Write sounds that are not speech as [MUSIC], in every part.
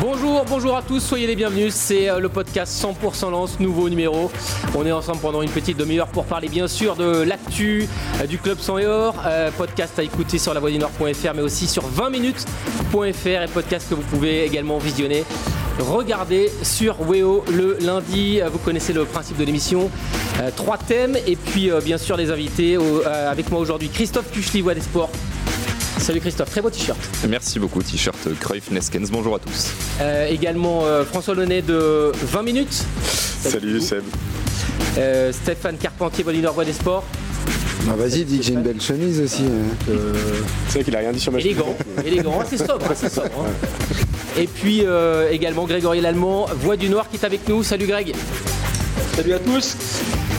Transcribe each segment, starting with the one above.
Bonjour, bonjour à tous, soyez les bienvenus. C'est euh, le podcast 100% Lance, nouveau numéro. On est ensemble pendant une petite demi-heure pour parler bien sûr de l'actu euh, du club sans or. Euh, podcast à écouter sur lavoidunord.fr mais aussi sur 20 minutes.fr et podcast que vous pouvez également visionner. Regardez sur Weo le lundi. Vous connaissez le principe de l'émission. Trois thèmes et puis bien sûr les invités. Avec moi aujourd'hui Christophe Voix des Sports. Salut Christophe, très beau t-shirt. Merci beaucoup, t-shirt Cruyff Neskens. Bonjour à tous. Euh, également euh, François Launay de 20 minutes. Salut Seb. Euh, Stéphane Carpentier, Bolinor Voix des Sports. Ah vas-y, dis que j'ai une belle chemise aussi. hein. C'est vrai qu'il a rien dit sur ma Élégant, élégant, c'est sobre, hein, c'est sobre. hein. Et puis euh, également Grégory Lallemand, Voix du Noir qui est avec nous. Salut Greg. Salut à tous.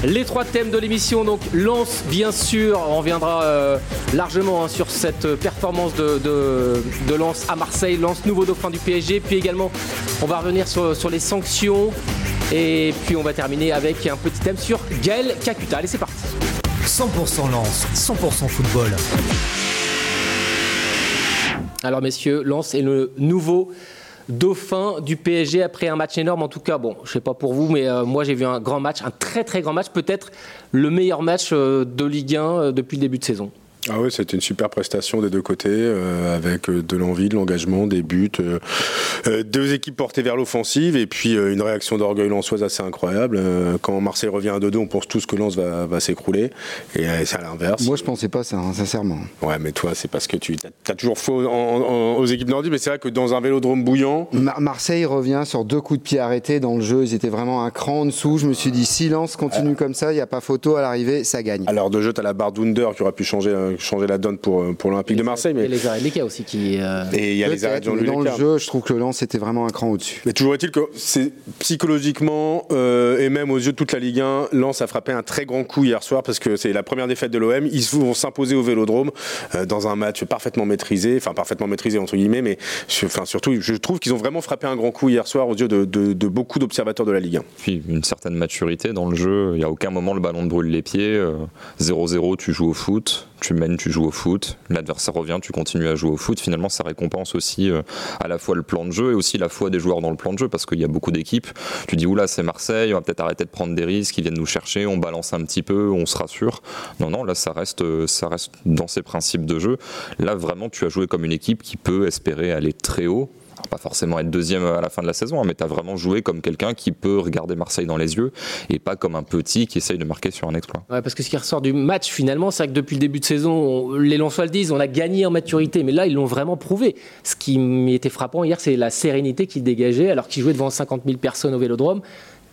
Les trois thèmes de l'émission, donc Lance, bien sûr, on reviendra euh, largement hein, sur cette euh, performance de, de, de Lens à Marseille, Lens nouveau dauphin du PSG, puis également on va revenir sur, sur les sanctions, et puis on va terminer avec un petit thème sur Gaël Kakuta. Allez, c'est parti. 100% Lance, 100% football. Alors messieurs, Lens est le nouveau dauphin du PSG après un match énorme. En tout cas, bon, je sais pas pour vous, mais euh, moi j'ai vu un grand match, un très très grand match, peut-être le meilleur match euh, de Ligue 1 euh, depuis le début de saison. Ah oui, c'était une super prestation des deux côtés, euh, avec euh, de l'envie, de l'engagement, des buts, euh, deux équipes portées vers l'offensive, et puis euh, une réaction d'orgueil lensoise assez incroyable. Quand Marseille revient à 2-2, on pense tous que Lens va, va s'écrouler, et c'est à l'inverse. Moi, je pensais pas ça, hein, sincèrement. Ouais, mais toi, c'est parce que tu as, toujours faux en- en- aux équipes nordiques, mais c'est vrai que dans un vélodrome bouillant, Mar- Marseille revient sur deux coups de pied arrêtés dans le jeu. Ils étaient vraiment un cran en dessous. Je me suis dit, silence, continue comme ça, il n'y a pas photo à l'arrivée, ça gagne. l'heure de jeu, tu as la barre d'Under qui aurait pu changer, changer la donne pour, euh, pour l'Olympique de Marseille, Et mais les arrêts Leka aussi qui. euh, et il y a les arrêts de Jean-Louis dans le jeu, je trouve que le lance était vraiment un cran au-dessus. Mais toujours est-il que c'est psychologiquement euh, et même aux yeux de toute la Ligue 1, Lens a frappé un très grand coup hier soir parce que c'est la première défaite de l'OM. Ils vont s'imposer au Vélodrome euh, dans un match parfaitement maîtrisé, enfin parfaitement maîtrisé entre guillemets, mais enfin surtout je trouve qu'ils ont vraiment frappé un grand coup hier soir aux yeux de, de- de beaucoup d'observateurs de la Ligue 1. Puis une certaine maturité dans le jeu. Il n'y a aucun moment le ballon te brûle les pieds. Euh, 0-0, tu joues au foot. Tu tu joues au foot. L'adversaire revient, tu continues à jouer au foot. Finalement, ça récompense aussi euh, à la fois le plan de jeu et aussi la foi des joueurs dans le plan de jeu parce qu'il y a beaucoup d'équipes. Tu dis, oula, c'est Marseille, on va peut-être arrêter de prendre des risques, ils viennent nous chercher, on balance un petit peu, on se rassure. Non, non, là, ça reste, euh, ça reste dans ses principes de jeu. Là, vraiment, tu as joué comme une équipe qui peut espérer aller très haut. Pas forcément être deuxième à la fin de la saison, hein, mais tu vraiment joué comme quelqu'un qui peut regarder Marseille dans les yeux et pas comme un petit qui essaye de marquer sur un exploit. Ouais, parce que ce qui ressort du match finalement, c'est que depuis le début de saison, on- les Lensois le disent, on a gagné en maturité, mais là ils l'ont vraiment prouvé. Ce qui m'était frappant hier, c'est la sérénité qu'ils dégageaient alors qu'ils jouaient devant 50 000 personnes au Vélodrome.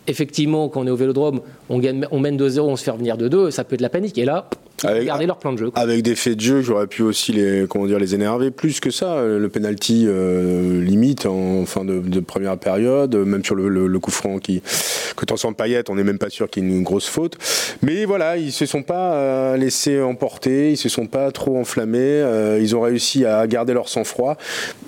Effectivement, quand on est au Vélodrome, on, gagne, on mène 2-0, on se fait revenir de 2, ça peut être la panique. Et là, Avec- leur plan de jeu. quoi. Avec des faits de jeu, j'aurais pu aussi les, comment dire, les énerver plus que ça. Le penalty euh, limite en fin de, de première période, même sur le, le- le coup franc qui que transforme Payet, on n'est même pas sûr qu'il y ait une grosse faute. Mais voilà, ils se sont pas euh, laissés emporter, ils se sont pas trop enflammés, euh, ils ont réussi à garder leur sang-froid.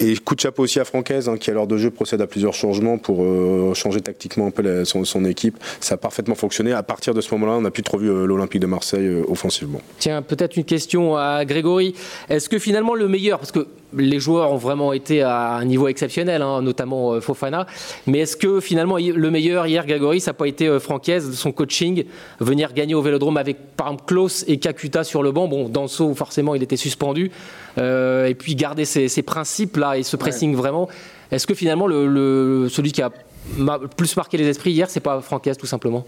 Et coup de chapeau aussi à Francaise, hein, qui à l'heure de jeu procède à plusieurs changements pour euh, changer tactiquement un peu la- son, son équipe. Ça a parfaitement fonctionné. À partir de ce moment-là, on n'a plus trop vu euh, l'Olympique de Marseille euh, offensivement. Tiens, peut-être une question à Grégory. Est-ce que finalement le meilleur, parce que les joueurs ont vraiment été à un niveau exceptionnel, hein, notamment euh, Fofana, mais est-ce que finalement le meilleur hier, Grégory, ça n'a pas été euh, Francaise, son coaching, venir gagner au Vélodrome avec par exemple Klaus et Kakuta sur le banc, bon, Danso forcément il était suspendu, euh, et puis garder ces, ces principes-là et ce pressing vraiment, est-ce que finalement le, le- celui qui a ma- plus marqué les esprits hier, c'est pas Francaise tout simplement?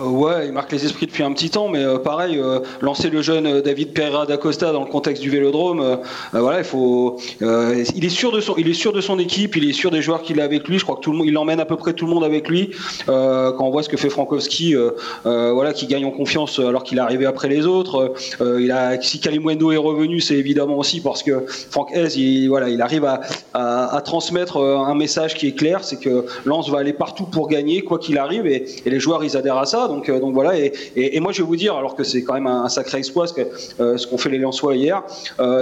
Euh, ouais, il marque les esprits depuis un petit temps, mais euh, pareil, euh, lancer le jeune David Pereira d'Acosta dans le contexte du Vélodrome, euh, euh, voilà, il faut, faut, il est sûr de son, il est sûr de son équipe, il est sûr des joueurs qu'il a avec lui. Je crois que tout le monde, il emmène à peu près tout le monde avec lui. quand on voit ce que fait Frankowski, voilà, qui gagne en confiance alors qu'il est arrivé après les autres. il a, si Kalimwendo est revenu, c'est évidemment aussi parce que Franck Hez, il, voilà, il arrive à, transmettre un message qui est clair, c'est que Lens va aller partout pour gagner, quoi qu'il arrive, et, les joueurs ils adhèrent à ça. Donc, voilà. Et, moi je vais vous dire, alors que c'est quand même un, sacré exploit ce qu'ont fait les Lensois hier,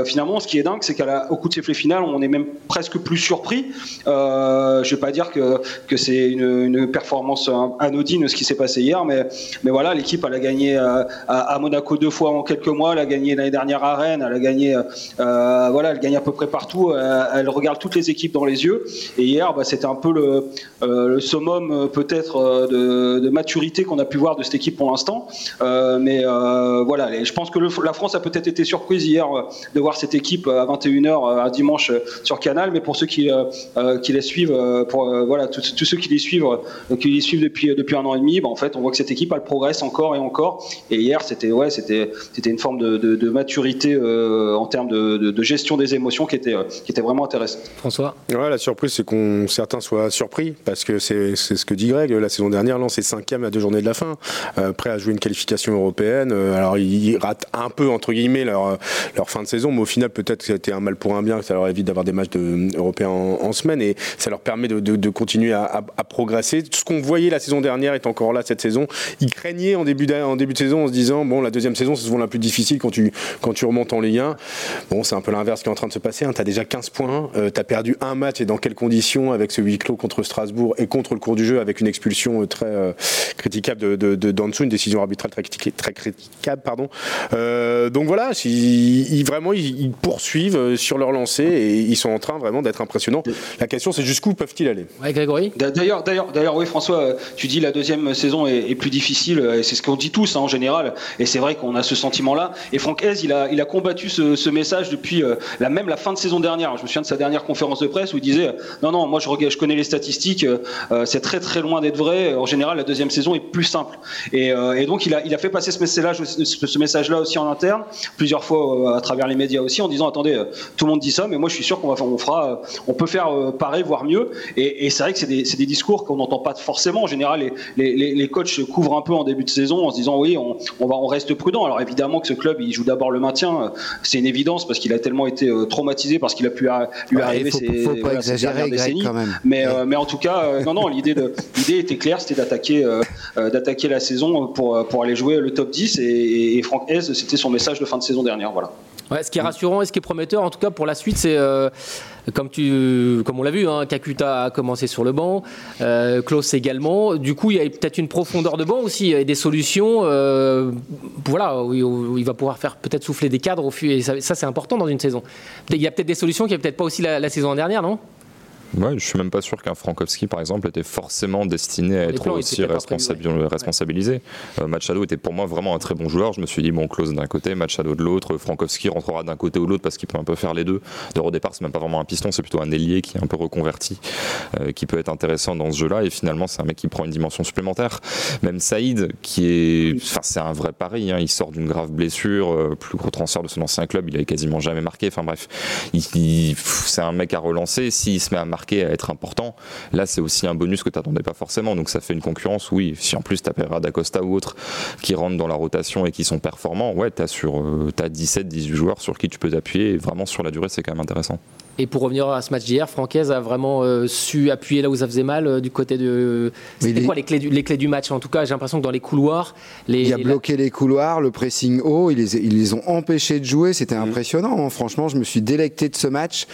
finalement, ce qui est dingue, c'est qu'au coup de sifflet final, on est même presque plus surpris. Euh, je vais pas dire que, c'est une, performance anodine ce qui s'est passé hier, mais, voilà, l'équipe elle a gagné à, à, Monaco deux fois en quelques mois, elle a gagné l'année dernière à Rennes, elle a gagné, euh, voilà, elle gagne à peu près partout, elle, regarde toutes les équipes dans les yeux. Et hier, bah, c'était un peu le, euh, summum peut-être de, maturité qu'on a pu voir de cette équipe pour l'instant. Euh, mais euh, voilà, je pense que la France a peut-être été surprise hier de voir cette équipe à 21h à dimanche sur Canal, mais pour ceux qui, qui les suivent, pour voilà, tous ceux qui les suivent, qui les suivent depuis depuis un an et demi, bah, en fait, on voit que cette équipe elle progresse encore et encore. Et hier, c'était ouais, c'était c'était une forme de, de, maturité en termes de, de, gestion des émotions qui était qui était vraiment intéressante. François? Ouais, la surprise, c'est qu'on certains soient surpris parce que c'est ce que dit Greg. La saison dernière, Lens est cinquième à deux journées de la fin, prêt à jouer une qualification européenne. alors ils ratent un peu entre guillemets leur leur fin de saison, mais au final peut-être que c'était un mal pour un bien, que ça leur évite d'avoir des matchs de, européens en, semaine et ça leur permet de, continuer à, progresser. Ce qu'on voyait la saison dernière est encore là cette saison. Ils craignaient en début, de saison en se disant bon la deuxième saison c'est souvent la plus difficile quand tu, quand tu remontes en Ligue 1. Bon c'est un peu l'inverse qui est en train de se passer. Hein. Tu as déjà 15 points, euh, tu as perdu un match et dans quelles conditions avec ce huis clos contre Strasbourg et contre le cours du jeu avec une expulsion euh, très euh, critiquable de, de, une décision arbitrale très, très critiquable. Pardon. Euh, donc voilà, ils, vraiment ils, poursuivent sur leur lancée et ils sont en train vraiment d'être impressionnants. La question c'est jusqu'où peuvent-ils aller? Ouais Grégory? D'ailleurs, d'ailleurs, d'ailleurs, oui François, tu dis la deuxième saison est, plus difficile et c'est ce qu'on dit tous hein, en général et c'est vrai qu'on a ce sentiment-là. Et Franck Hez, il a, il a combattu ce, ce message depuis euh, la même la fin de saison dernière. Je me souviens de sa dernière conférence de presse où il disait non non moi je, je connais les statistiques, euh, c'est très très loin d'être vrai. En général la deuxième saison est plus simple et, euh, et donc il a, il a fait passer ce message, ce message-là aussi en interne, plusieurs fois euh, à travers les médias aussi, en disant attendez, euh, tout le monde dit ça, mais moi je suis sûr qu'on va, on fera, on peut faire pareil, voire mieux. Et, et c'est vrai que c'est des, des, discours qu'on n'entend pas forcément. En général, les, les, les, coachs se couvrent un peu en début de saison en se disant oui, on, on va, on reste prudent. Alors évidemment que ce club, il joue d'abord le maintien, c'est une évidence parce qu'il a tellement été traumatisé parce qu'il a pu lui arriver ces, faut pas exagérer, Quand même. Mais, mais en tout cas, non, non, l'idée était claire, c'était d'attaquer, d'attaquer la saison pour, pour aller jouer le top 10 et, et Franck Hez, c'était son message de fin de saison dernière. Voilà. Ce qui est rassurant et ce qui est prometteur, en tout cas pour la suite, c'est euh, comme, on l'a vu, hein, Kakuta a commencé sur le banc, euh, Klaus également. Du coup, il y a peut-être une profondeur de banc aussi et des solutions. Euh, voilà, il va pouvoir faire peut-être souffler des cadres au fur et ça, ça c'est important dans une saison. Il y a peut-être des solutions qui n'y peut-être pas aussi la saison dernière, non? Ouais, je suis même pas sûr qu'un Frankowski, par exemple, était forcément destiné à être aussi responsabilisé. Euh, Machado était pour moi vraiment un très bon joueur. Je me suis dit, bon, Close d'un côté, Machado de l'autre. Frankowski rentrera d'un côté ou de l'autre parce qu'il peut un peu faire les deux. De au départ, c'est même pas vraiment un piston, c'est plutôt un ailier qui est un peu reconverti, euh, qui peut être intéressant dans ce jeu-là. Et finalement, c'est un mec qui prend une dimension supplémentaire. Même Saïd, qui est. Enfin, c'est un vrai pari. Hein. Il sort d'une grave blessure, euh, plus gros transfert de son ancien club, il avait quasiment jamais marqué. Enfin bref, il, c'est un mec à relancer. S'il se met à marquer, à être important, là c'est aussi un bonus que tu n'attendais pas forcément. Donc ça fait une concurrence, oui. Si en plus tu as d'Acosta ou autres qui rentrent dans la rotation et qui sont performants, ouais, tu as, as 17-18 joueurs sur qui tu peux t'appuyer. Vraiment sur la durée, c'est quand même intéressant. Et pour revenir à ce match d'hier, Francaise a vraiment euh, su appuyer là où ça faisait mal euh, du côté de. C'était quoi les clés, du, les clés du match En tout cas, j'ai l'impression que dans les couloirs. Les, il a bloqué les couloirs, le pressing haut, ils les, ils les ont empêchés de jouer. C'était mmh. impressionnant. Hein. Franchement, je me suis délecté de ce match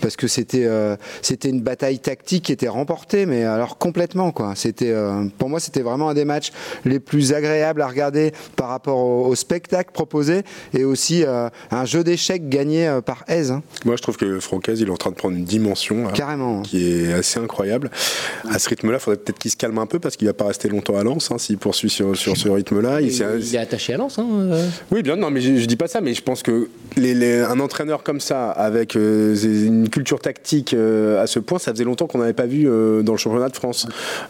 parce que c'était euh, c'était une bataille tactique qui était remportée, mais alors complètement quoi. C'était pour moi c'était vraiment un des matchs les plus agréables à regarder par rapport au, spectacle proposé et aussi un jeu d'échecs gagné par Aise. Hein. Moi, je trouve que Francaise il est en train de prendre une dimension Carrément. qui est assez incroyable. À ce rythme-là, il faudrait peut-être qu'il se calme un peu parce qu'il va pas rester longtemps à Lens hein, s'il poursuit sur, sur ce rythme-là. Il, il, est attaché à Lens. Hein, euh. Oui, bien, non, mais je, ne dis pas ça, mais je pense que les, un entraîneur comme ça, avec euh, une culture tactique euh, à ce point, ça faisait longtemps qu'on n'avait pas vu dans le championnat de France.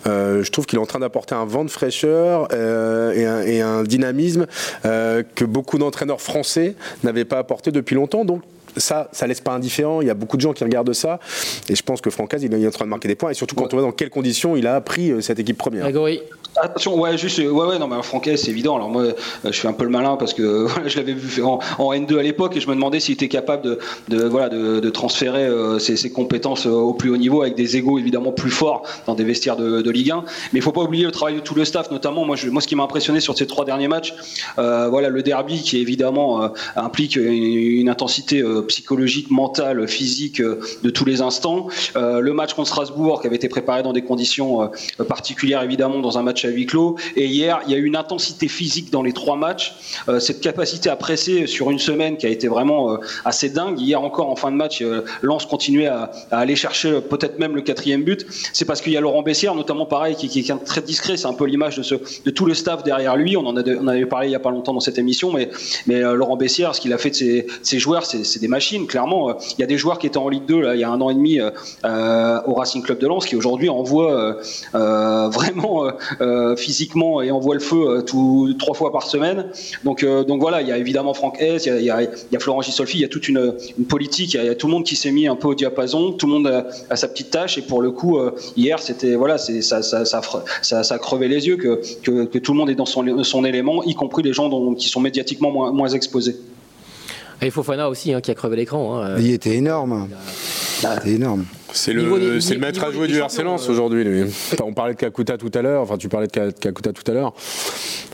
je trouve qu'il est en train d'apporter un vent de fraîcheur et un, et, un, dynamisme que beaucoup d'entraîneurs français n'avaient pas apporté depuis longtemps. Donc ça, ça laisse pas indifférent. Il y a beaucoup de gens qui regardent ça. Et je pense que Francaise, il est en train de marquer des points. Et surtout quand on voit dans quelles conditions il a appris euh, cette équipe première. Grégory Attention, ouais, juste, ouais, ouais, non, mais Franquet, c'est évident. Alors moi, euh, je suis un peu le malin parce que [LAUGHS] je l'avais vu en, en N2 à l'époque et je me demandais s'il était capable de, voilà, de, transférer euh, ses, compétences euh, au plus haut niveau avec des égaux évidemment plus forts dans des vestiaires de, de Ligue 1. Mais il faut pas oublier le travail de tout le staff, notamment moi, moi, ce qui m'a impressionné sur ces trois derniers matchs, euh, voilà, le derby qui évidemment euh, implique une, une intensité psychologique, mentale, physique de tous les instants. le match contre Strasbourg qui avait été préparé dans des conditions particulières évidemment dans un match à huis clos. Et hier, il y a eu une intensité physique dans les trois matchs, euh, cette capacité à presser sur une semaine qui a été vraiment euh, assez dingue. Hier encore en fin de match, euh, Lens continuait à, aller chercher peut-être même le quatrième but. C'est parce qu'il y a Laurent Bessière, notamment pareil, qui, est très discret. C'est un peu l'image de, tout le staff derrière lui. On en, a, avait parlé il y a pas longtemps dans cette émission, mais, Laurent Bessière, ce qu'il a fait de ses, ses joueurs, c'est des machines. Clairement, il y a des joueurs qui étaient en Ligue 2 là, il y a un an et demi au Racing Club de Lens, qui aujourd'hui envoient vraiment physiquement et envoie le feu euh, tout, trois fois par semaine. Donc, euh, donc voilà, il y a évidemment Franck S, il y a, il y a Florent Gisolfi, il y a toute une, une politique, il y, a, tout le monde qui s'est mis un peu au diapason, tout le monde a, a, sa petite tâche. Et pour le coup, euh, hier, c'était voilà, c'est ça, ça, ça, ça, ça crevait les yeux que, que, que, tout le monde est dans son, son élément, y compris les gens dont, qui sont médiatiquement moins, moins exposés. Et Fofana aussi, hein, qui a crevé l'écran. Hein. Il était énorme. C'était énorme. C'est le, maître à jouer du RC Lens euh... aujourd'hui, lui. Enfin, on parlait de Kakuta tout à l'heure, enfin, tu parlais de Kakuta tout à l'heure.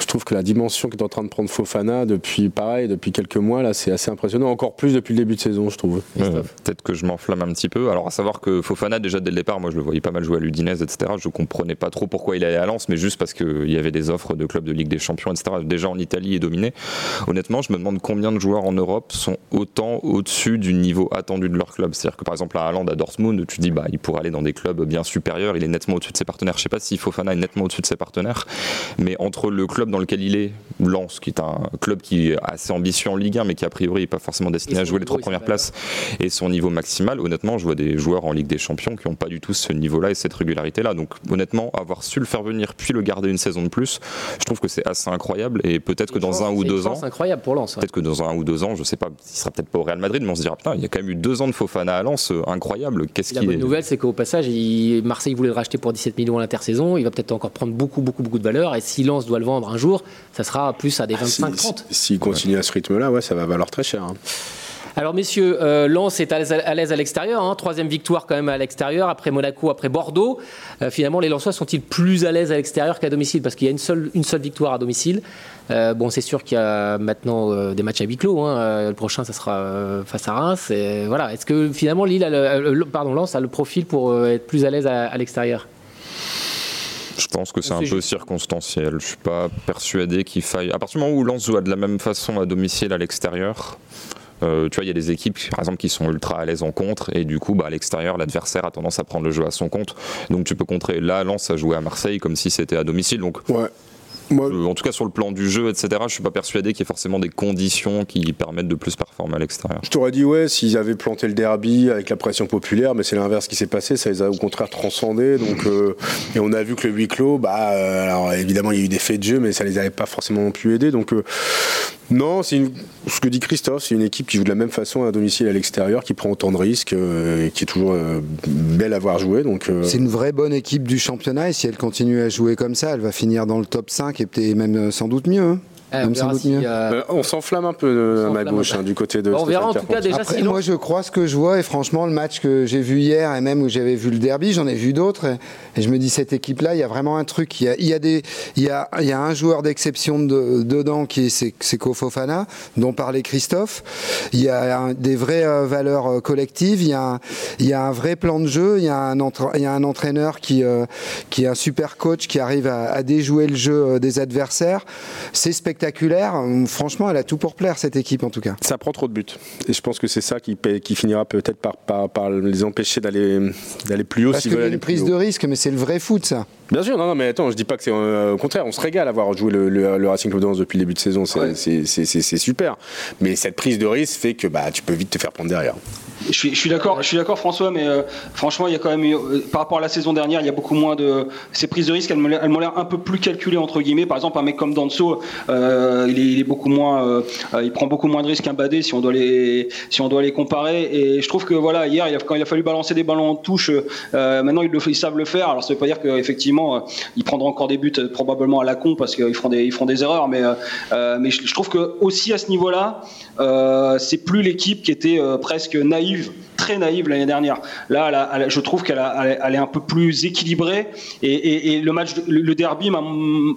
Je trouve que la dimension qu'est en train de prendre Fofana depuis, pareil, depuis quelques mois, là, c'est assez impressionnant. Encore plus depuis le début de saison, je trouve. Peut-être que je m'enflamme un petit peu. Alors, à savoir que Fofana, déjà dès le départ, moi, je le voyais pas mal jouer à l'Udinese, etc. Je comprenais pas trop pourquoi il allait à Lens, mais juste parce qu'il y avait des offres de clubs de Ligue des Champions, etc. Déjà en Italie et dominé. Honnêtement, je me demande combien de joueurs en Europe sont autant au-dessus du niveau attendu de leur club. C'est-à-dire que, par exemple, à Haaland, à Dortmund, tu dis, bah, il pourrait aller dans des clubs bien supérieurs, il est nettement au-dessus de ses partenaires. Je sais pas si Fofana est nettement au-dessus de ses partenaires, mais entre le club dans lequel il est, Lens, qui est un club qui a assez ambitieux en Ligue 1, mais qui a priori n'est pas forcément destiné à jouer les trois premières places, et son niveau maximal, honnêtement, je vois des joueurs en Ligue des Champions qui n'ont pas du tout ce niveau-là et cette régularité-là. Donc honnêtement, avoir su le faire venir puis le garder une saison de plus, je trouve que c'est assez incroyable. Et peut-être que dans un ou deux ans, incroyable pour Lens. Peut-être que dans un ou deux ans, je sais pas, il sera peut-être pas au Real Madrid, mais on se dira putain, il y a quand même eu deux ans de Fofana à Lens, incroyable. Qu'est-ce qui La bonne est nouvelle, c'est qu'au passage, il... Marseille voulait le racheter pour 17 millions à l'intersaison. Il va peut-être encore prendre beaucoup, beaucoup, beaucoup de valeur. Et si Lens doit le vendre un jour, ça sera plus à des 25-30. S'il si, continue ouais. à ce rythme-là, ouais, ça va valoir très cher. Hein. Alors messieurs, euh, Lens est à l'aise à l'extérieur, hein, troisième victoire quand même à l'extérieur, après Monaco, après Bordeaux. Euh, finalement, les Lensois sont-ils plus à l'aise à l'extérieur qu'à domicile? Parce qu'il y a une seule, une seule victoire à domicile. Euh, bon, c'est sûr qu'il y a maintenant euh, des matchs à huis clos. Hein. Le prochain, ça sera face à Reims. Et voilà. Est-ce que finalement, Lille, a le, pardon, Lens a le profil pour être plus à l'aise à, à l'extérieur? Je pense que c'est un peu circonstanciel. Je suis pas persuadé qu'il faille. À partir du moment où Lens joue de la même façon à domicile à l'extérieur, euh, tu vois, il y a des équipes, par exemple, qui sont ultra à l'aise en contre, et du coup, bah, à l'extérieur, l'adversaire a tendance à prendre le jeu à son compte. Donc, tu peux contrer. Là, Lens a joué à Marseille comme si c'était à domicile. Donc, ouais. Moi, en tout cas, sur le plan du jeu, etc., je suis pas persuadé qu'il y ait forcément des conditions qui permettent de plus performer à l'extérieur. Je t'aurais dit, ouais, s'ils avaient planté le derby avec la pression populaire, mais c'est l'inverse qui s'est passé, ça les a au contraire transcendés. Donc, [LAUGHS] euh, et on a vu que le huis clos, bah, euh, alors évidemment, il y a eu des faits de jeu, mais ça les avait pas forcément plus aidés. Donc, euh, non, c'est ce que dit Christophe, c'est une équipe qui joue de la même façon à domicile à l'extérieur, qui prend autant de risques, et qui est toujours belle à voir jouer. Donc, c'est une vraie bonne équipe du championnat, et si elle continue à jouer comme ça, elle va finir dans le top 5 et même sans doute mieux. Hein on, si, euh... on s'enflamme un peu à ma gauche hein, du côté de. Bon, on verra en tout cas déjà. Après, sinon... moi, je crois ce que je vois et franchement, le match que j'ai vu hier et même où j'avais vu le derby, j'en ai vu d'autres et, et, je me dis cette équipe-là, il y a vraiment un truc. Il y a, il y a des, il y a, il y a un joueur d'exception de, dedans qui est c'est Kofofana, dont parlait Christophe. Il y a un, des vraies euh, valeurs euh, collectives. Il y a, un, il y a un vrai plan de jeu. Il y a un, entre, il y a un entraîneur qui, euh, qui est un super coach qui arrive à, à déjouer le jeu des adversaires. C'est spectaculaire franchement, elle a tout pour plaire, cette équipe en tout cas. Ça prend trop de buts. Et je pense que c'est ça qui, qui, finira peut-être par, par, par, les empêcher d'aller plus haut. Parce qu'il y a une prise de risque, mais c'est le vrai foot, ça. Bien sûr, non, non, mais attends, je dis pas que c'est euh, au contraire, on se régale à avoir joué le, le, le Racing Club de Lens depuis le début de saison, c'est ouais. super. Mais cette prise de risque fait que bah, tu peux vite te faire prendre derrière. Je suis, je suis d'accord, je suis d'accord François, mais euh, franchement, il y a quand même eu, euh, par rapport à la saison dernière, il y a beaucoup moins de ces prises de risque. Elles m'ont l'air- un peu plus calculées entre guillemets. Par exemple, un mec comme Danso, euh, il, est, il est beaucoup moins, il prend beaucoup moins de risques qu'un Badé si on doit les, si on doit les comparer. Et je trouve que voilà, hier, il a, quand il a fallu balancer des ballons en touche, maintenant ils, le, ils savent le faire. Alors ça veut pas dire qu'effectivement, euh, ils prendront encore des buts euh, probablement à la con parce qu'ils feront des, des erreurs, mais, euh, mais je, je trouve que aussi à ce niveau-là, c'est plus l'équipe qui était presque naïve, très naïve l'année dernière. Là, je trouve qu'elle est- un peu plus équilibrée et, le match, le, derby,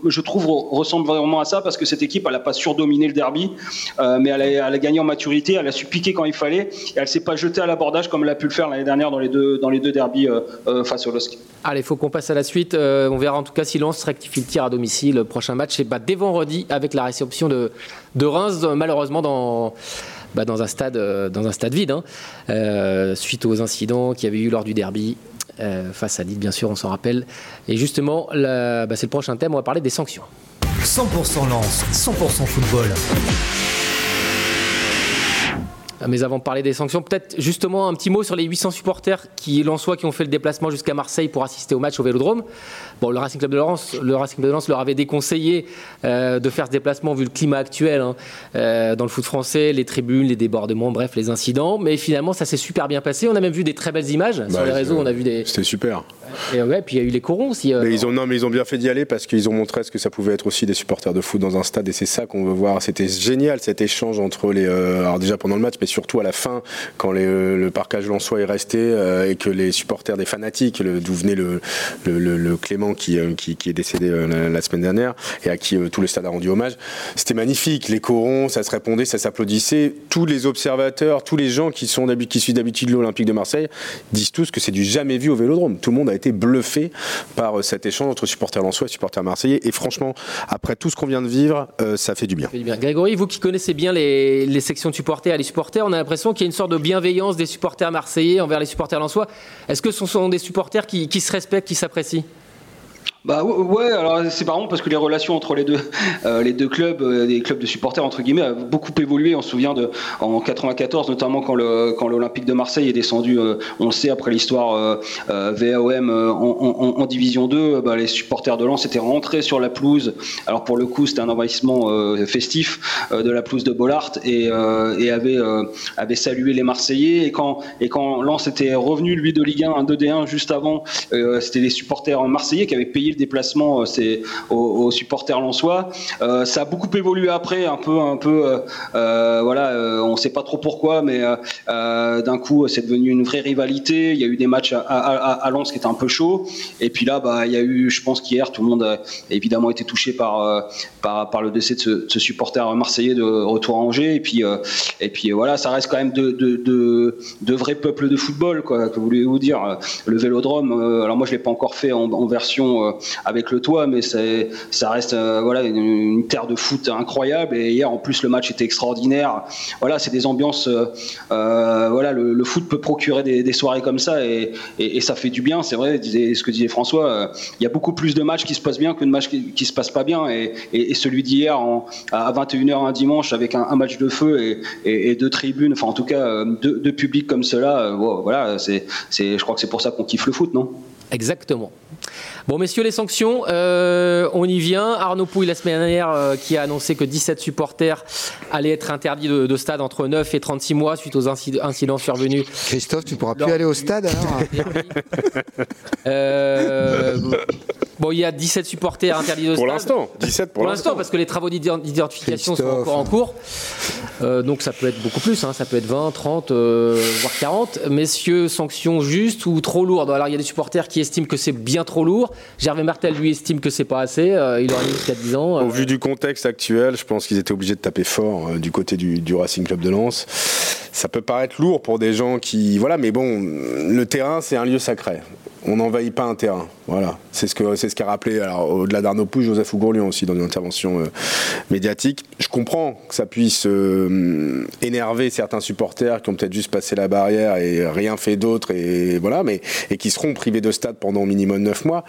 je trouve ressemble vraiment à ça parce que cette équipe, elle n'a pas surdominé le derby, euh, mais elle a, gagné en maturité, elle a su piquer quand il fallait et elle s'est pas jetée à l'abordage comme elle a pu le faire l'année dernière dans les deux dans les deux derbys euh, euh, face au LOSC. Allez, il faut qu'on passe à la suite. On verra en tout cas si Lens rectifie le tir à domicile. Le prochain match, c'est bah, dès vendredi avec la réception de, de Reims, malheureusement dans, bah, dans, un, stade, euh, dans un stade vide, hein. Euh, suite aux incidents qu'il y avait eu lors du derby. euh, face à Lille, bien sûr, on s'en rappelle. Et justement, bah, c'est le prochain thème, on va parler des sanctions. 100% Lens, 100% football. Ah, Mais avant de parler des sanctions, peut-être justement un petit mot sur les 800 supporters qui lensois qui ont fait le déplacement jusqu'à Marseille pour assister au match au Vélodrome. Bon, le Racing Club de Lens, le Racing Club de Lens leur avait déconseillé euh, de faire ce déplacement vu le climat actuel hein, euh, dans le foot français, les tribunes, les débordements, bref, les incidents. Mais finalement, ça s'est super bien passé. On a même vu des très belles images sur Bah, les réseaux. On a vu des. C'était super. Et ouais, puis il y a eu les corons aussi. euh, Mais ils ont, non, mais ils ont bien fait d'y aller parce qu'ils ont montré ce que ça pouvait être aussi des supporters de foot dans un stade et c'est ça qu'on veut voir. C'était génial cet échange entre les. alors déjà pendant le match, mais surtout à la fin, quand les, le parcage lensois est resté et que les supporters des fanatiques, d'où venait le, le, le- le Clément qui, euh, qui, est décédé euh, la, semaine dernière et à qui euh, tout le stade a rendu hommage, c'était magnifique. Les corons, ça se répondait, ça s'applaudissait. Tous les observateurs, tous les gens qui, sont qui suivent d'habitude l'Olympique de Marseille disent tous que c'est du jamais vu au Vélodrome. Tout le monde a été bluffé par cet échange entre supporters lensois et supporters marseillais. Et franchement, après tout ce qu'on vient de vivre, ça fait du bien. Grégory, vous qui connaissez bien les, sections de supporters et les supporters, on a l'impression qu'il y a une sorte de bienveillance des supporters marseillais envers les supporters lensois. Est-ce que ce sont des supporters qui se respectent, qui s'apprécient? Bah ouais, alors c'est marrant parce que les relations entre les deux, [LAUGHS] euh, les deux clubs, euh, des clubs de supporters entre guillemets, a beaucoup évolué. On se souvient de en 94 notamment quand le quand l'Olympique de Marseille est descendu, euh, on le sait après l'histoire euh, euh, VAOM euh, en, en- en division 2, euh, bah, les supporters de Lens étaient rentrés sur la pelouse. Alors pour le coup c'était un envahissement festif de la pelouse de Bollard et, et avait avait salué les Marseillais et quand et quand Lens était revenu lui de Ligue 1, un 2D1 juste avant, c'était les supporters marseillais qui avaient payé le déplacement euh, c'est aux, aux supporters lensois. Euh, ça a beaucoup évolué après, un peu, un peu, euh, voilà, on sait pas trop pourquoi, mais d'un coup c'est devenu une vraie rivalité. Il y a eu des matchs à, à, à- Lens qui étaient un peu chauds, et puis là, bah, il y a eu, je pense qu'hier tout le monde a évidemment été touché par par, le décès de ce, supporter marseillais de retour à Angers, et puis et puis voilà, ça reste quand même de de, de, vrais peuples de football, quoi. Que voulez-vous dire Le Vélodrome, alors moi je l'ai pas encore fait en, version avec le toit, mais ça reste euh, voilà une, terre de foot incroyable. Et hier, en plus, le match était extraordinaire. Voilà, c'est des ambiances. euh, euh, voilà, le, foot peut procurer des, soirées comme ça, et, ça fait du bien. C'est vrai, ce que disait François. Il y a beaucoup plus de matchs qui se passent bien que de matchs qui, qui se passent pas bien. Et, celui d'hier à 21h un dimanche avec un, match de feu et, et, deux tribunes, enfin en tout cas deux, deux publics comme cela. voilà, c'est, je crois que c'est pour ça qu'on kiffe le foot, non? Exactement. Bon, messieurs, les sanctions, euh, on y vient. Arnaud Pouille, la semaine dernière, euh, qui a annoncé que 17 supporters allaient être interdits de, de stade entre 9 et 36 mois suite aux inci- incidents survenus. Christophe, tu pourras plus aller au stade alors Euh, bon, il y a 17 supporters interdits de Pour stade. l'instant, 17 pour, Pour l'instant, parce que les travaux d'ident- d'identification sont encore en cours. Euh, donc ça peut être beaucoup plus, hein. ça peut être 20, 30, euh, voire 40. Messieurs, sanctions justes ou trop lourdes? Alors il y a des supporters qui estiment que c'est bien trop lourd. Gervais Martel, lui, estime que c'est pas assez. Euh, il aurait mis jusqu'à 10 ans. Au Euh, vu du contexte actuel, je pense qu'ils étaient obligés de taper fort euh, du côté du, du Racing Club de Lens. Ça peut paraître lourd pour des gens qui. Voilà, mais bon, le terrain, c'est un lieu sacré. On n'envahit pas un terrain. Voilà, c'est ce ce qu'a rappelé au-delà d'Arnaud Pouge, Joseph Ougourlion aussi dans une intervention euh, médiatique. Je comprends que ça puisse euh, énerver certains supporters qui ont peut-être juste passé la barrière et rien fait d'autre et voilà, mais et qui seront privés de stade pendant au minimum 9 mois.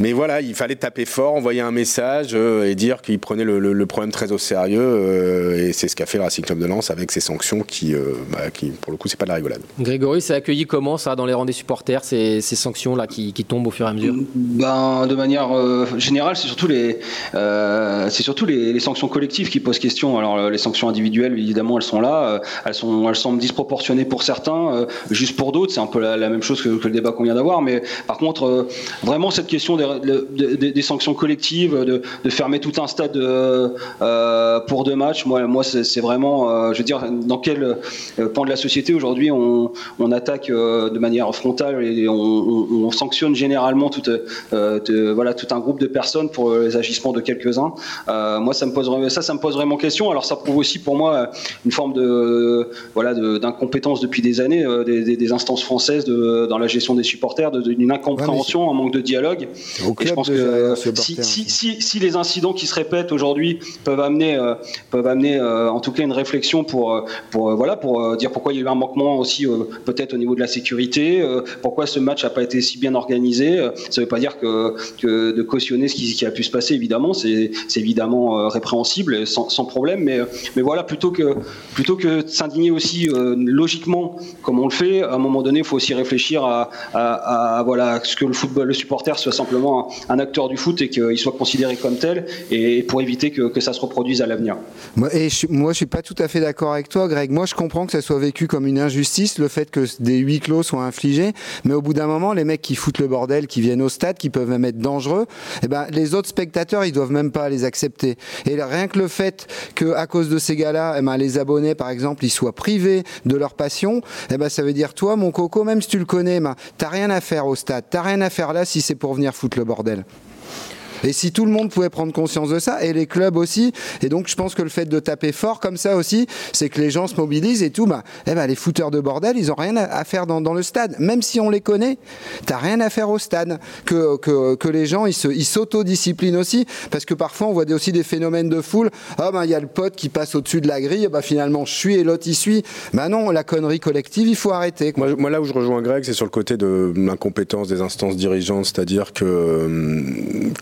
Mais voilà, il fallait taper fort, envoyer un message euh, et dire qu'ils prenaient le, problème très au sérieux et c'est ce qu'a fait le Racing Club de Lens avec ses sanctions qui, bah, qui pour le coup, c'est pas de la rigolade. Grégory, c'est accueilli comment ça dans les rangs des supporters ces sanctions là qui, tombent au fur à mesure ben, De manière euh, générale, c'est surtout, les, euh, surtout les, sanctions collectives qui posent question. Alors, euh, les sanctions individuelles, évidemment, elles sont là. Elles, sont, elles semblent disproportionnées pour certains, juste pour d'autres. C'est un peu la, même chose que, le débat qu'on vient d'avoir. Mais par contre, vraiment, cette question des, des, sanctions collectives, de, de, fermer tout un stade pour deux matchs, moi, moi c'est, vraiment, je veux dire, dans quel pan de la société aujourd'hui on, on attaque de manière frontale et on, on sanctionne généralement tout, euh, voilà, tout un groupe de personnes pour les agissements de quelques-uns. Euh, moi, ça me pose ça, ça me pose vraiment question. Alors, ça prouve aussi pour moi une forme de voilà d'incompétence depuis des années euh, des, instances françaises de, dans la gestion des supporters, d'une incompréhension, un manque de dialogue. Et je pense que si, si, si, les incidents qui se répètent aujourd'hui peuvent amener peuvent amener en tout cas une réflexion pour pour voilà pour dire pourquoi il y a eu un manquement aussi peut-être au niveau de la sécurité, pourquoi ce match n'a pas été si bien organisé, ça ne veut pas dire que, de cautionner ce qui, a pu se passer, évidemment, c'est évidemment euh, répréhensible, sans, problème, mais, mais voilà, plutôt que, plutôt que s'indigner aussi euh, logiquement, comme on le fait, à un moment donné, il faut aussi réfléchir à, voilà, ce que le football, le supporter soit simplement un, acteur du foot et qu'il soit considéré comme tel, et pour éviter que, ça se reproduise à l'avenir. Et je, moi, je suis pas tout à fait d'accord avec toi, Greg. Moi, je comprends que ça soit vécu comme une injustice, le fait que des huis clos soient infligés, mais au bout d'un moment, les mecs qui foutent le bordel, qui viennent au stade, qui peuvent même être dangereux, eh ben, les autres spectateurs, ils doivent même pas les accepter. Et rien que le fait que, à cause de ces gars-là, eh ben, les abonnés, par exemple, ils soient privés de leur passion, eh ben, ça veut dire, toi, mon coco, même si tu le connais, ben, t'as rien à faire au stade. T'as rien à faire là si c'est pour venir foutre le bordel. Et si tout le monde pouvait prendre conscience de ça, et les clubs aussi, et donc je pense que le fait de taper fort comme ça aussi, c'est que les gens se mobilisent et tout, bah, eh ben, les fouteurs de bordel, ils ont rien à faire dans, le stade. Même si on les connaît, t'as rien à faire au stade. Que, que, que les gens, ils s'autodisciplinent aussi, parce que parfois on voit aussi des phénomènes de foule. Ah ben, il y a le pote qui passe au-dessus de la grille, bah, finalement je suis et l'autre il suit. Ben non, la connerie collective, il faut arrêter. Moi, moi, là où je rejoins Greg, c'est sur le côté de l'incompétence des instances dirigeantes, c'est-à-dire que hum,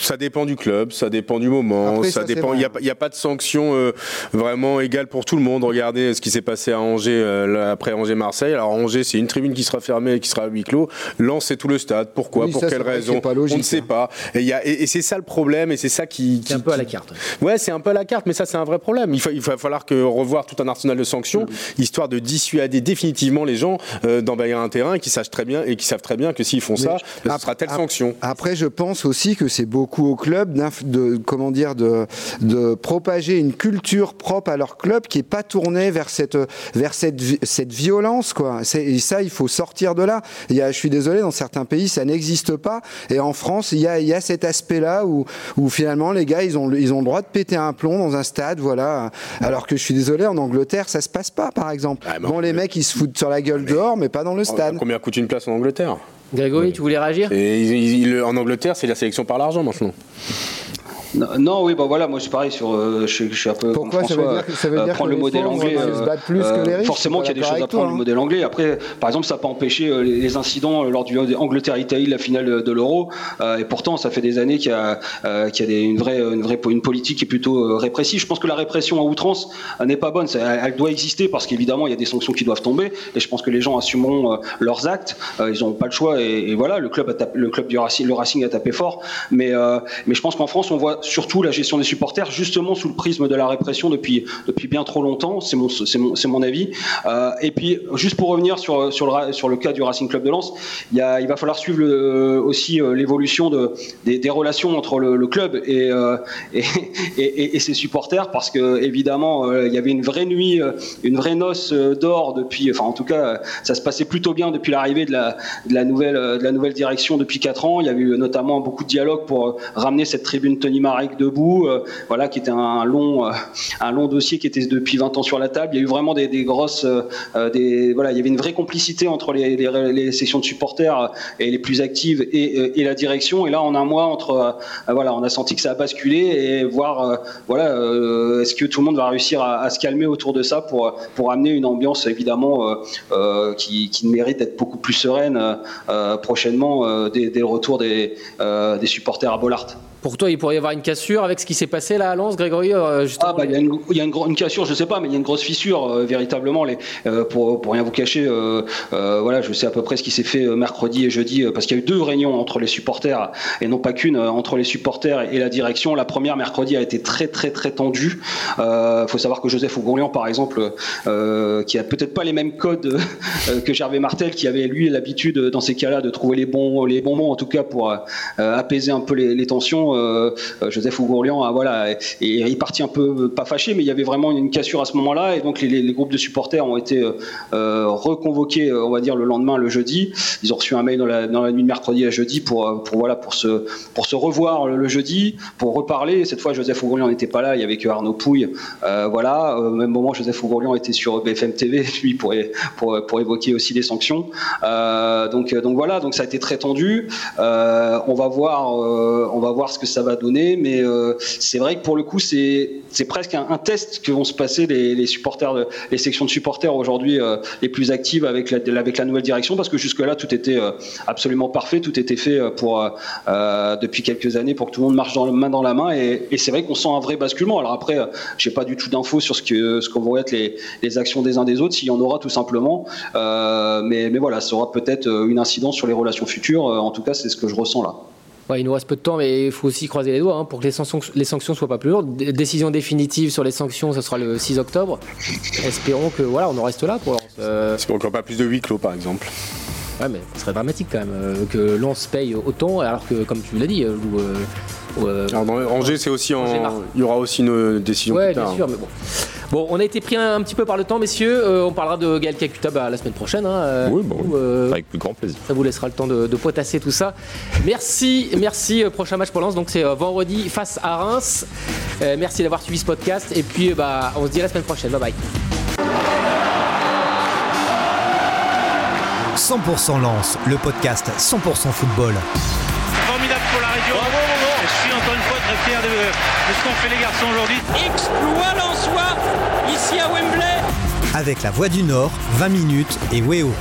ça dépend du club, ça dépend du moment, ça, dépend. Il n'y a, pas de sanction euh, vraiment égale pour tout le monde. Regardez ce qui s'est passé à Angers euh, après Angers-Marseille. Alors Angers, c'est une tribune qui sera fermée, qui sera à huis clos. Lens, c'est tout le stade. Pourquoi? Pour quelle raison? On ne sait hein. pas. Et, et, c'est ça le problème, et c'est ça qui. C'est un peu à la carte. Ouais, c'est un peu à la carte, mais ça, c'est un vrai problème. Il, il va falloir que revoir tout un arsenal de sanctions, mm. histoire de dissuader définitivement les gens euh, d'envahir un terrain, qui sachent très bien et qui savent très bien que s'ils font ça, ce sera telle sanction. Après, je pense aussi que c'est beau beaucoup au club de comment dire de, de propager une culture propre à leur club qui est pas tournée vers cette vers cette cette violence quoi. Et ça il faut sortir de là. Il y a, je suis désolé dans certains pays ça n'existe pas et en France il y a il y a cet aspect là où où finalement les gars ils ont ils ont le droit de péter un plomb dans un stade voilà. Alors que je suis désolé en Angleterre ça se passe pas par exemple. Ah, bon les mecs ils se foutent sur la gueule dehors mais pas dans le stade. Combien coûte une place en Angleterre? Grégory, tu voulais réagir? En Angleterre, c'est la sélection par l'argent maintenant. Non, oui, bah voilà, moi c'est pareil sur, euh, je, suis un peu Pourquoi? Comme François, ça veut dire, euh, prendre le modèle anglais. Euh, forcément qu'il y a des choses à prendre le hein. modèle anglais. Après, par exemple, ça n'a pas empêché les incidents lors du Angleterre-Italie, la finale de l'Euro. et pourtant, ça fait des années qu'il y a, qu'il y a une vraie, une vraie, une politique qui est plutôt répressive. Je pense que la répression à outrance n'est pas bonne. Elle, doit exister parce qu'évidemment, il y a des sanctions qui doivent tomber. Et je pense que les gens assumeront leurs actes. ils n'ont pas le choix. Et, voilà, le club, a le club du Racing, le Racing a tapé fort. Mais, mais je pense qu'en France, on voit surtout la gestion des supporters, justement sous le prisme de la répression depuis, depuis bien trop longtemps, c'est mon, mon, mon avis. Euh, et puis, juste pour revenir sur, sur, le, sur le cas du Racing Club de Lens, il, y a, il va falloir suivre le, aussi euh, l'évolution de, des, relations entre le, club et, euh, [LAUGHS] et, et, et, ses supporters, parce que évidemment, il y avait une vraie nuit, une vraie noce d'or depuis, enfin en tout cas, ça se passait plutôt bien depuis l'arrivée de la, de, la nouvelle, de la nouvelle direction depuis 4 ans. Il y a eu notamment beaucoup de dialogue pour ramener cette tribune Tony Martin Debout, voilà, qui était un long, un long dossier qui était depuis 20 ans sur la table. Il y a eu vraiment des, grosses, des, voilà, il y avait une vraie complicité entre les, les, sections de supporters et les plus actives et, la direction. Et là, en un mois, entre, voilà, on a senti que ça a basculé et voir, voilà, est-ce que tout le monde va réussir à, se calmer autour de ça pour, pour amener une ambiance évidemment qui, mérite d'être beaucoup plus sereine prochainement dès, dès, le retour des, des supporters à Bollard. Pour toi, il pourrait y avoir une cassure avec ce qui s'est passé là à Lens, Grégory euh, Ah, bah, il y a, une, il une, cassure, je sais pas, mais il y a une grosse fissure, euh, véritablement. Euh, pour, rien vous cacher, voilà, je sais à peu près ce qui s'est fait mercredi et jeudi, parce qu'il y a eu deux réunions entre les supporters, et non pas qu'une, entre les supporters et, la direction. La première, mercredi, a été très, très, très tendue. Il faut savoir que Joseph Ougonlian, par exemple, qui a peut-être pas les mêmes codes que Gervais Martel, qui avait, lui, l'habitude, dans ces cas-là, de trouver les bons, les bons mots, en tout cas, pour apaiser un peu les tensions euh, Joseph Ougourlian, ah, voilà, et, il est parti un peu pas fâché, mais il y avait vraiment une, cassure à ce moment-là, et donc les, groupes de supporters ont été euh, reconvoqués, on va dire le lendemain, le jeudi. Ils ont reçu un mail dans la, nuit de mercredi à jeudi pour, pour voilà pour se pour se revoir le, jeudi, pour reparler. Cette fois, Joseph Ougourlian n'était pas là, il y avait que Arnaud Pouille. Euh, voilà, au même moment, Joseph Ougourlian était sur BFM TV, [LAUGHS] lui pour, pour, pour évoquer aussi les sanctions. donc donc voilà, donc ça a été très tendu. on va voir on va voir ce que ça va donner. Mais euh, c'est vrai que pour le coup, c'est presque un, test que vont se passer les, supporters, les sections de supporters aujourd'hui euh, les plus actives avec la, nouvelle direction, parce que jusque-là, tout était euh, absolument parfait, tout était fait pour depuis quelques années pour que tout le monde marche main dans la main. Et, c'est vrai qu'on sent un vrai basculement. Alors après, j'ai pas du tout d'infos sur ce que ce vont être les, actions des uns des autres, s'il y en aura tout simplement. mais voilà, ça aura peut-être une incidence sur les relations futures. En tout cas, c'est ce que je ressens là il nous reste peu de temps, mais il faut aussi croiser les doigts hein, pour que les sanctions, les sanctions soient pas plus lourdes. Décision définitive sur les sanctions, ce sera le 6 octobre. Espérons que voilà, on en reste là pour. Euh... C'est pas plus de huis clos, par exemple. Ouais, mais ce serait dramatique quand même euh, que Lens paye autant, alors que, comme tu l'as dit, euh, euh, Angers, c'est aussi en... il y aura aussi une décision. Ouais, bien sûr, mais bon. Bon, on a été pris un, petit peu par le temps, messieurs. on parlera de Gaël Kakuta bah, la semaine prochaine. Hein, oui, bon, avec plus grand plaisir. Ça vous laissera le temps de, potasser tout ça. Merci, merci. Prochain match pour Lens, donc c'est vendredi face à Reims. merci d'avoir suivi ce podcast. Et puis, bah, on se dit à la semaine prochaine. Bye bye. 100% Lance, le podcast 100% football. Très fier de, ce qu'ont fait les garçons aujourd'hui. Exploit soi ici à Wembley. Avec la Voix du Nord, 20 minutes et Weo.